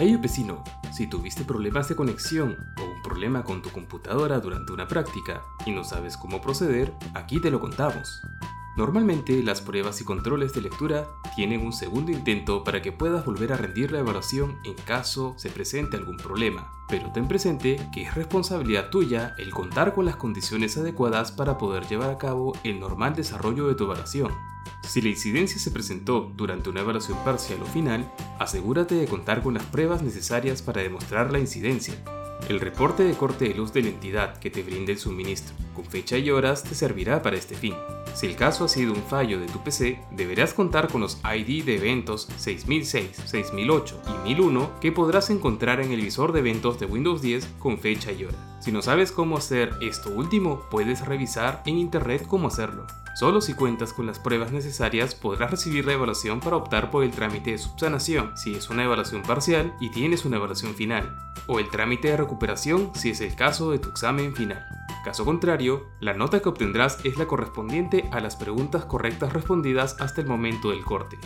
Hey vecino, si tuviste problemas de conexión o un problema con tu computadora durante una práctica y no sabes cómo proceder, aquí te lo contamos. Normalmente las pruebas y controles de lectura tienen un segundo intento para que puedas volver a rendir la evaluación en caso se presente algún problema, pero ten presente que es responsabilidad tuya el contar con las condiciones adecuadas para poder llevar a cabo el normal desarrollo de tu evaluación. Si la incidencia se presentó durante una evaluación parcial o final, asegúrate de contar con las pruebas necesarias para demostrar la incidencia. El reporte de corte de luz de la entidad que te brinde el suministro, con fecha y horas, te servirá para este fin. Si el caso ha sido un fallo de tu PC, deberás contar con los ID de eventos 6006, 6008 y 1001 que podrás encontrar en el visor de eventos de Windows 10 con fecha y hora. Si no sabes cómo hacer esto último, puedes revisar en internet cómo hacerlo. Solo si cuentas con las pruebas necesarias podrás recibir la evaluación para optar por el trámite de subsanación si es una evaluación parcial y tienes una evaluación final, o el trámite de recuperación si es el caso de tu examen final. Caso contrario, la nota que obtendrás es la correspondiente a las preguntas correctas respondidas hasta el momento del corte.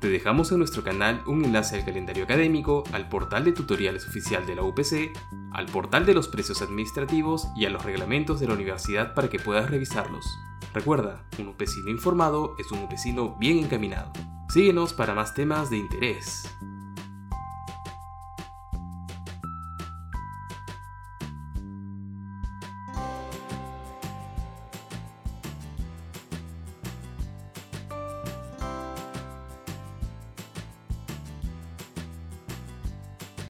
Te dejamos en nuestro canal un enlace al calendario académico, al portal de tutoriales oficial de la UPC, al portal de los precios administrativos y a los reglamentos de la universidad para que puedas revisarlos. Recuerda, un upecino informado es un upecino bien encaminado. Síguenos para más temas de interés.